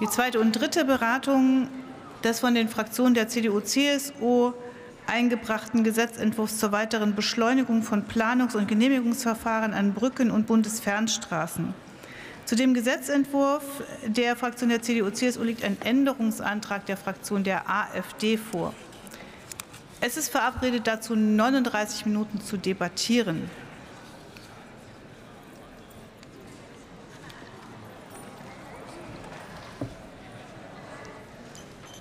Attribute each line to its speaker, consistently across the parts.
Speaker 1: Die zweite und dritte Beratung des von den Fraktionen der CDU-CSU eingebrachten Gesetzentwurfs zur weiteren Beschleunigung von Planungs- und Genehmigungsverfahren an Brücken und Bundesfernstraßen. Zu dem Gesetzentwurf der Fraktion der CDU-CSU liegt ein Änderungsantrag der Fraktion der AfD vor. Es ist verabredet, dazu 39 Minuten zu debattieren.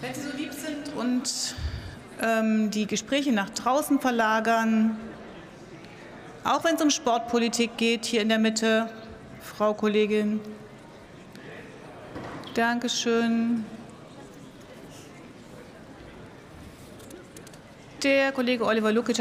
Speaker 1: Wenn Sie so lieb sind und ähm, die Gespräche nach draußen verlagern, auch wenn es um Sportpolitik geht, hier in der Mitte, Frau Kollegin. Dankeschön. Der Kollege Oliver Lukic hat